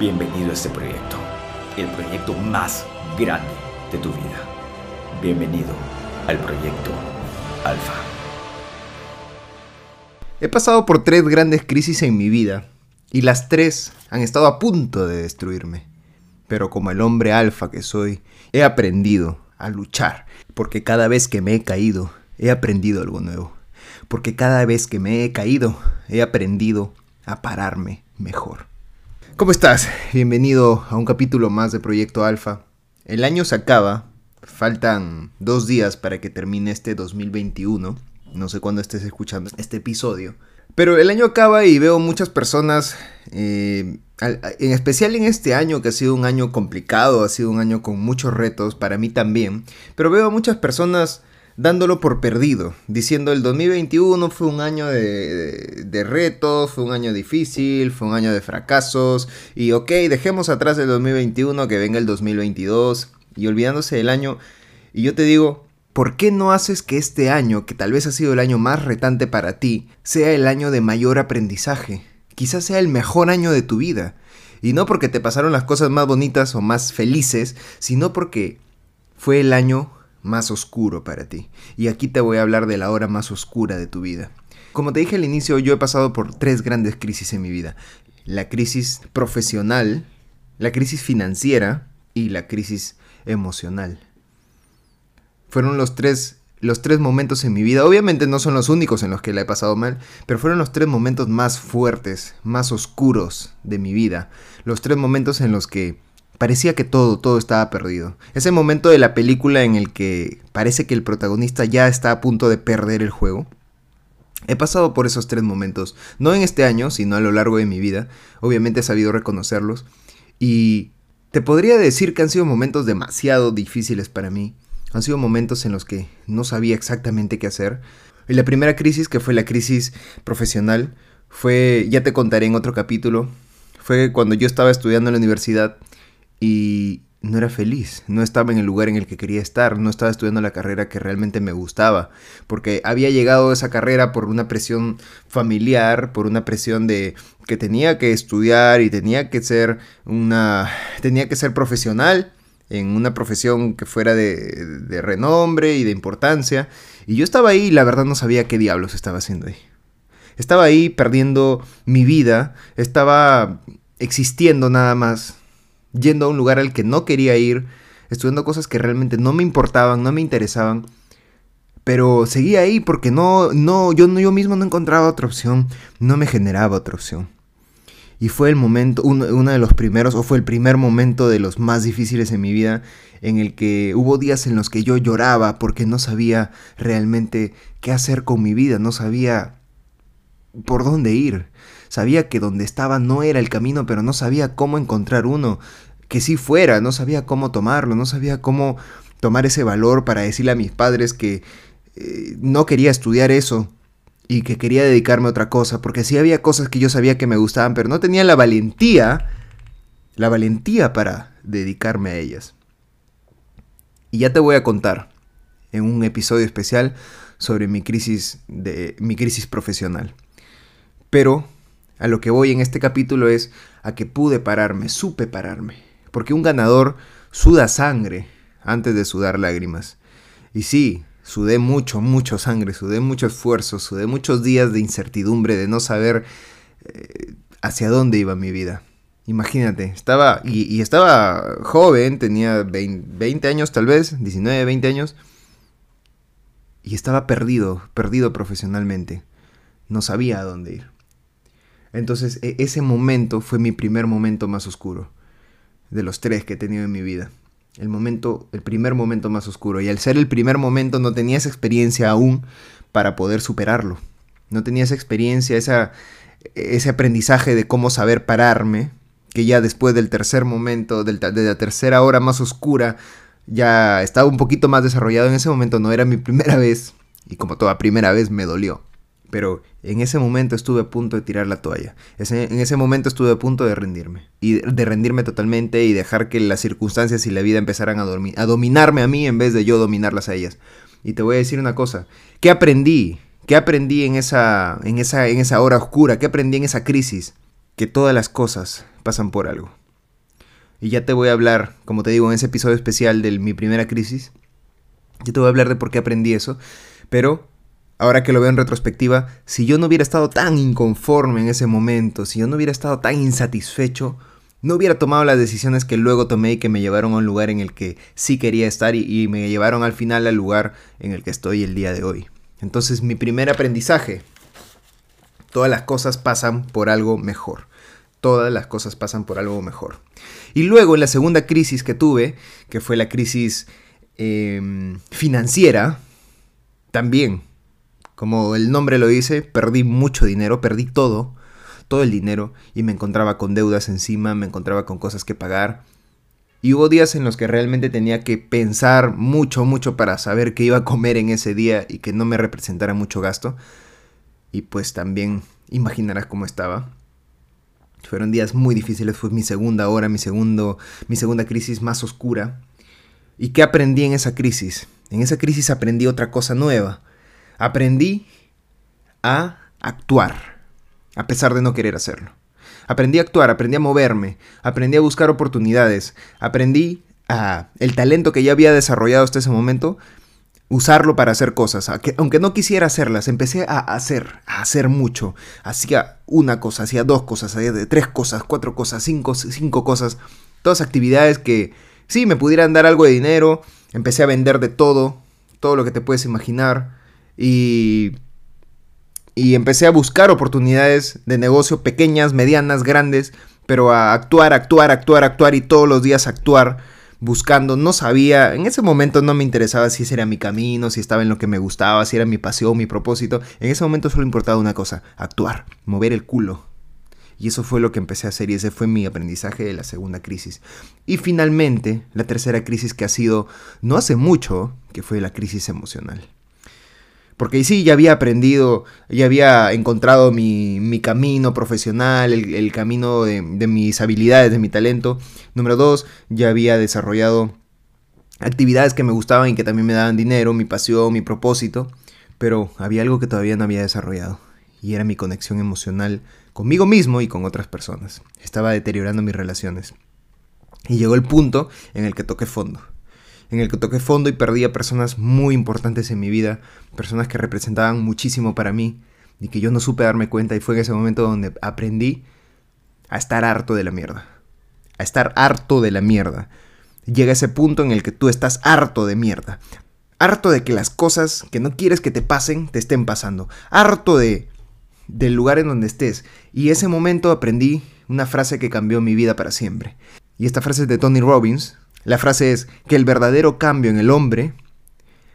Bienvenido a este proyecto, el proyecto más grande de tu vida. Bienvenido al proyecto Alfa. He pasado por tres grandes crisis en mi vida y las tres han estado a punto de destruirme. Pero como el hombre alfa que soy, he aprendido a luchar, porque cada vez que me he caído, he aprendido algo nuevo. Porque cada vez que me he caído, he aprendido a pararme mejor. ¿Cómo estás? Bienvenido a un capítulo más de Proyecto Alfa. El año se acaba, faltan dos días para que termine este 2021. No sé cuándo estés escuchando este episodio. Pero el año acaba y veo muchas personas, eh, en especial en este año que ha sido un año complicado, ha sido un año con muchos retos, para mí también, pero veo a muchas personas dándolo por perdido, diciendo el 2021 fue un año de, de, retos, fue un año difícil, fue un año de fracasos, y ok, dejemos atrás el 2021, que venga el 2022, y olvidándose del año, y yo te digo, ¿por qué no haces que este año, que tal vez ha sido el año más retante para ti, sea el año de mayor aprendizaje? Quizás sea el mejor año de tu vida. Y no porque te pasaron las cosas más bonitas o más felices, sino porque fue el año más oscuro para ti. Y aquí te voy a hablar de la hora más oscura de tu vida. Como te dije al inicio, yo he pasado por tres grandes crisis en mi vida. La crisis profesional, la crisis financiera y la crisis emocional. Fueron los tres, los tres momentos en mi vida. Obviamente no son los únicos en los que la he pasado mal, pero fueron los tres momentos más fuertes, más oscuros de mi vida. Los tres momentos en los que Parecía que todo, todo estaba perdido. Ese momento de la película en el que parece que el protagonista ya está a punto de perder el juego. He pasado por esos tres momentos, no en este año, sino a lo largo de mi vida. Obviamente he sabido reconocerlos. Y te podría decir que han sido momentos demasiado difíciles para mí. Han sido momentos en los que no sabía exactamente qué hacer. Y la primera crisis, que fue la crisis profesional, fue, ya te contaré en otro capítulo, fue cuando yo estaba estudiando en la universidad y no era feliz, no estaba en el lugar en el que quería estar, no estaba estudiando la carrera que realmente me gustaba, porque había llegado a esa carrera por una presión familiar, por una presión de que tenía que estudiar y tenía que ser una tenía que ser profesional en una profesión que fuera de, de renombre y de importancia, y yo estaba ahí y la verdad no sabía qué diablos estaba haciendo ahí. Estaba ahí perdiendo mi vida, estaba existiendo nada más, yendo a un lugar al que no quería ir, estudiando cosas que realmente no me importaban, no me interesaban. Pero seguía ahí porque no, no, yo, yo mismo no encontraba otra opción, no me generaba otra opción. Y fue el momento, uno, uno, de los primeros, o fue el primer momento de los más difíciles en mi vida, en el que hubo días en los que yo lloraba porque no sabía realmente qué hacer con mi vida, no sabía por dónde ir. Sabía que donde estaba no era el camino, pero no sabía cómo encontrar uno que sí fuera, no sabía cómo tomarlo, no sabía cómo tomar ese valor para decirle a mis padres que eh, no quería estudiar eso y que quería dedicarme a otra cosa, porque sí había cosas que yo sabía que me gustaban, pero no tenía la valentía, la valentía para dedicarme a ellas. Y ya te voy a contar en un episodio especial sobre mi crisis de mi crisis profesional. Pero a lo que voy en este capítulo es a que pude pararme, supe pararme. Porque un ganador suda sangre antes de sudar lágrimas. Y sí, sudé mucho, mucho sangre, sudé mucho esfuerzo, sudé muchos días de incertidumbre, de no saber eh, hacia dónde iba mi vida. Imagínate, estaba, y, estaba joven, tenía 20, 20 años tal vez, 19, 20 años, y estaba perdido, perdido profesionalmente. No sabía a dónde ir. Entonces e, ese momento fue mi primer momento más oscuro de los tres que he tenido en mi vida. El momento, el primer momento más oscuro. Y al ser el primer momento no tenía esa experiencia aún para poder superarlo. No tenía esa experiencia, ese aprendizaje de cómo saber pararme, que ya después del tercer momento, de la tercera hora más oscura, ya estaba un poquito más desarrollado. En ese momento no era mi primera vez, y como toda primera vez me dolió. Pero en ese momento estuve a punto de tirar la toalla. en ese momento estuve a punto de rendirme. Y de rendirme totalmente y dejar que las circunstancias y la vida empezaran a, a dominarme a mí en vez de yo dominarlas a ellas. Y te voy a decir una cosa. ¿Qué aprendí? ¿Qué aprendí en esa, en esa, en esa hora oscura? ¿Qué aprendí en esa crisis? Que todas las cosas pasan por algo. Y ya te voy a hablar, como te digo, en ese episodio especial de mi primera crisis. Ya te voy a hablar de por qué aprendí eso. Pero ahora que lo veo en retrospectiva, si yo no hubiera estado tan inconforme en ese momento, si yo no hubiera estado tan insatisfecho, no hubiera tomado las decisiones que luego tomé y que me llevaron a un lugar en el que sí quería estar y, me llevaron al final al lugar en el que estoy el día de hoy. Entonces mi primer aprendizaje, todas las cosas pasan por algo mejor. Todas las cosas pasan por algo mejor. Y luego en la segunda crisis que tuve, que fue la crisis em, financiera, también, como el nombre lo dice, perdí mucho dinero, perdí todo, todo el dinero, y me encontraba con deudas encima, me encontraba con cosas que pagar. Y hubo días en los que realmente tenía que pensar mucho, mucho para saber qué iba a comer en ese día y que no me representara mucho gasto. Y pues también imaginarás cómo estaba. Fueron días muy difíciles, fue mi segunda hora, mi, segundo, mi segunda crisis más oscura. ¿Y qué aprendí en esa crisis? En esa crisis aprendí otra cosa nueva. Aprendí a actuar, a pesar de no querer hacerlo. Aprendí a actuar, aprendí a moverme, aprendí a buscar oportunidades, aprendí a el talento que ya había desarrollado hasta ese momento, usarlo para hacer cosas. Aunque no quisiera hacerlas, empecé a hacer, a hacer mucho. Hacía una cosa, hacía dos cosas, hacía tres cosas, cuatro cosas, cinco, cinco cosas. Todas actividades que sí me pudieran dar algo de dinero. Empecé a vender de todo, todo lo que te puedes imaginar. Y, empecé a buscar oportunidades de negocio pequeñas, medianas, grandes. Pero a actuar, actuar, actuar, actuar y todos los días actuar buscando, no sabía, en ese momento no me interesaba si ese era mi camino, si estaba en lo que me gustaba, si era mi pasión, mi propósito. En ese momento solo importaba una cosa, actuar, mover el culo. Y eso fue lo que empecé a hacer y ese fue mi aprendizaje de la segunda crisis. Y finalmente, la tercera crisis que ha sido no hace mucho, que fue la crisis emocional. Porque sí ya había aprendido, ya había encontrado mi, camino profesional, el, camino de, de, mis habilidades, de mi talento. Número dos, ya había desarrollado actividades que me gustaban y que también me daban dinero, mi pasión, mi propósito. Pero había algo que todavía no había desarrollado. Y era mi conexión emocional conmigo mismo y con otras personas. Estaba deteriorando mis relaciones. Y llegó el punto en el que toqué fondo en el que toqué fondo y perdí a personas muy importantes en mi vida, personas que representaban muchísimo para mí y que yo no supe darme cuenta y fue en ese momento donde aprendí a estar harto de la mierda. A estar harto de la mierda. Llega ese punto en el que tú estás harto de mierda. Harto de que las cosas que no quieres que te pasen te estén pasando. Harto de del lugar en donde estés. Y ese momento aprendí una frase que cambió mi vida para siempre. Y esta frase es de Tony Robbins, la frase es que el verdadero cambio en el hombre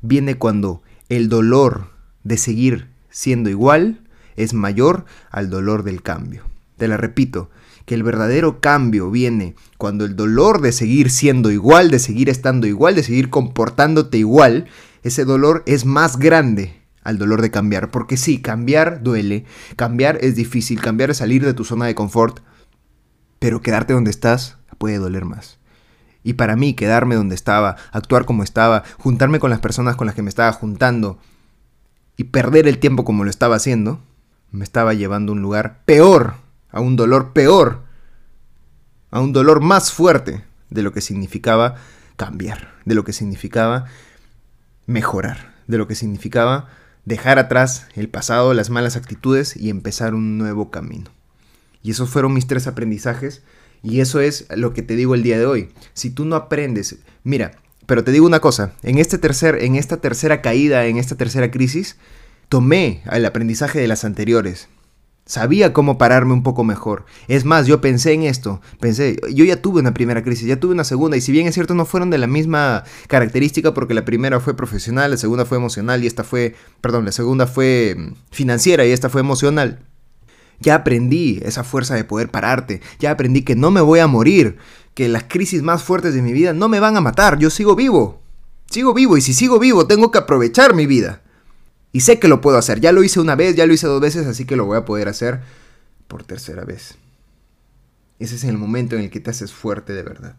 viene cuando el dolor de seguir siendo igual es mayor al dolor del cambio. Te la repito, que el verdadero cambio viene cuando el dolor de seguir siendo igual, de seguir estando igual, de seguir comportándote igual, ese dolor es más grande al dolor de cambiar. Porque sí, cambiar duele, cambiar es difícil, cambiar es salir de tu zona de confort, pero quedarte donde estás puede doler más. Y para mí quedarme donde estaba, actuar como estaba, juntarme con las personas con las que me estaba juntando y perder el tiempo como lo estaba haciendo, me estaba llevando a un lugar peor, a un dolor peor, a un dolor más fuerte de lo que significaba cambiar, de lo que significaba mejorar, de lo que significaba dejar atrás el pasado, las malas actitudes y empezar un nuevo camino. Y esos fueron mis tres aprendizajes y eso es lo que te digo el día de hoy. Si tú no aprendes, mira, pero te digo una cosa, en, este tercer, en esta tercera caída, en esta tercera crisis, tomé el aprendizaje de las anteriores. Sabía cómo pararme un poco mejor. Es más, yo pensé en esto. Pensé, yo ya tuve una primera crisis, ya tuve una segunda. Y si bien es cierto, no fueron de la misma característica porque la primera fue profesional, la segunda fue emocional y esta fue, perdón, la segunda fue mm, financiera y esta fue emocional. Ya aprendí esa fuerza de poder pararte. Ya aprendí que no me voy a morir. Que las crisis más fuertes de mi vida no me van a matar. Yo sigo vivo. Sigo vivo y si sigo vivo tengo que aprovechar mi vida. Y sé que lo puedo hacer. Ya lo hice una vez, ya lo hice dos veces, así que lo voy a poder hacer por tercera vez. Ese es el momento en el que te haces fuerte de verdad.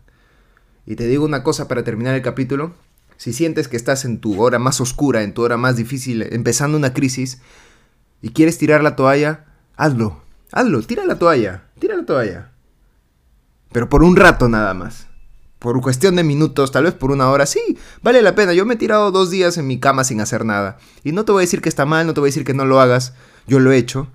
Y te digo una cosa para terminar el capítulo. Si sientes que estás en tu hora más oscura, en tu hora más difícil, empezando una crisis, y quieres tirar la toalla, Hazlo, hazlo, tira la toalla, tira la toalla. pero por un rato nada más. Por cuestión de minutos, tal vez por una hora, sí, vale la pena. Yo me he tirado dos días en mi cama sin hacer nada. Y no te voy a decir que está mal, no te voy a decir que no lo hagas. Yo lo he hecho.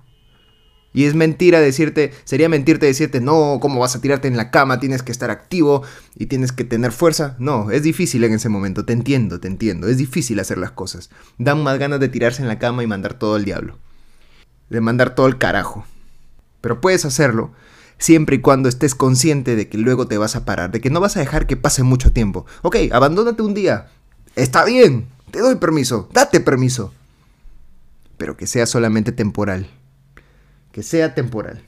Y es mentira decirte, sería mentirte decirte, no, ¿cómo vas a tirarte en la cama? Tienes que estar activo y tienes que tener fuerza. No, es difícil en ese momento, te entiendo, te entiendo. Es difícil hacer las cosas. Dan más ganas de tirarse en la cama y mandar todo el diablo. De mandar todo el carajo. Pero puedes hacerlo siempre y cuando estés consciente de que luego te vas a parar, de que no vas a dejar que pase mucho tiempo. Ok, abandónate un día. Está bien, te doy permiso, date permiso. Pero que sea solamente temporal que sea temporal.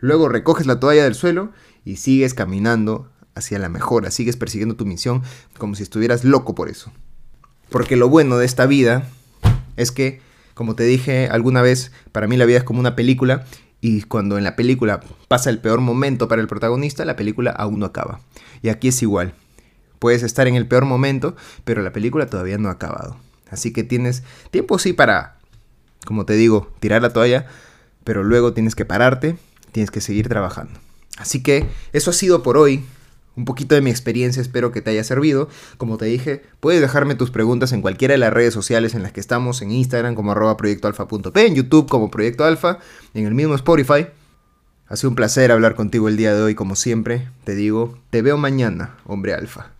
Luego recoges la toalla del suelo y sigues caminando hacia la mejora, sigues persiguiendo tu misión como si estuvieras loco por eso. Porque lo bueno de esta vida es que, como te dije alguna vez, para mí la vida es como una película y cuando en la película pasa el peor momento para el protagonista, la película aún no acaba. Y aquí es igual. Puedes estar en el peor momento, pero la película todavía no ha acabado. Así que tienes tiempo sí para, como te digo, tirar la toalla, pero luego tienes que pararte, tienes que seguir trabajando. Así que eso ha sido por hoy. Un poquito de mi experiencia, espero que te haya servido. Como te dije, puedes dejarme tus preguntas en cualquiera de las redes sociales en las que estamos, en Instagram como arroba proyectoalfa.p, en YouTube como Proyecto Alfa, en el mismo Spotify. Ha sido un placer hablar contigo el día de hoy, como siempre. Te digo, te veo mañana, hombre alfa.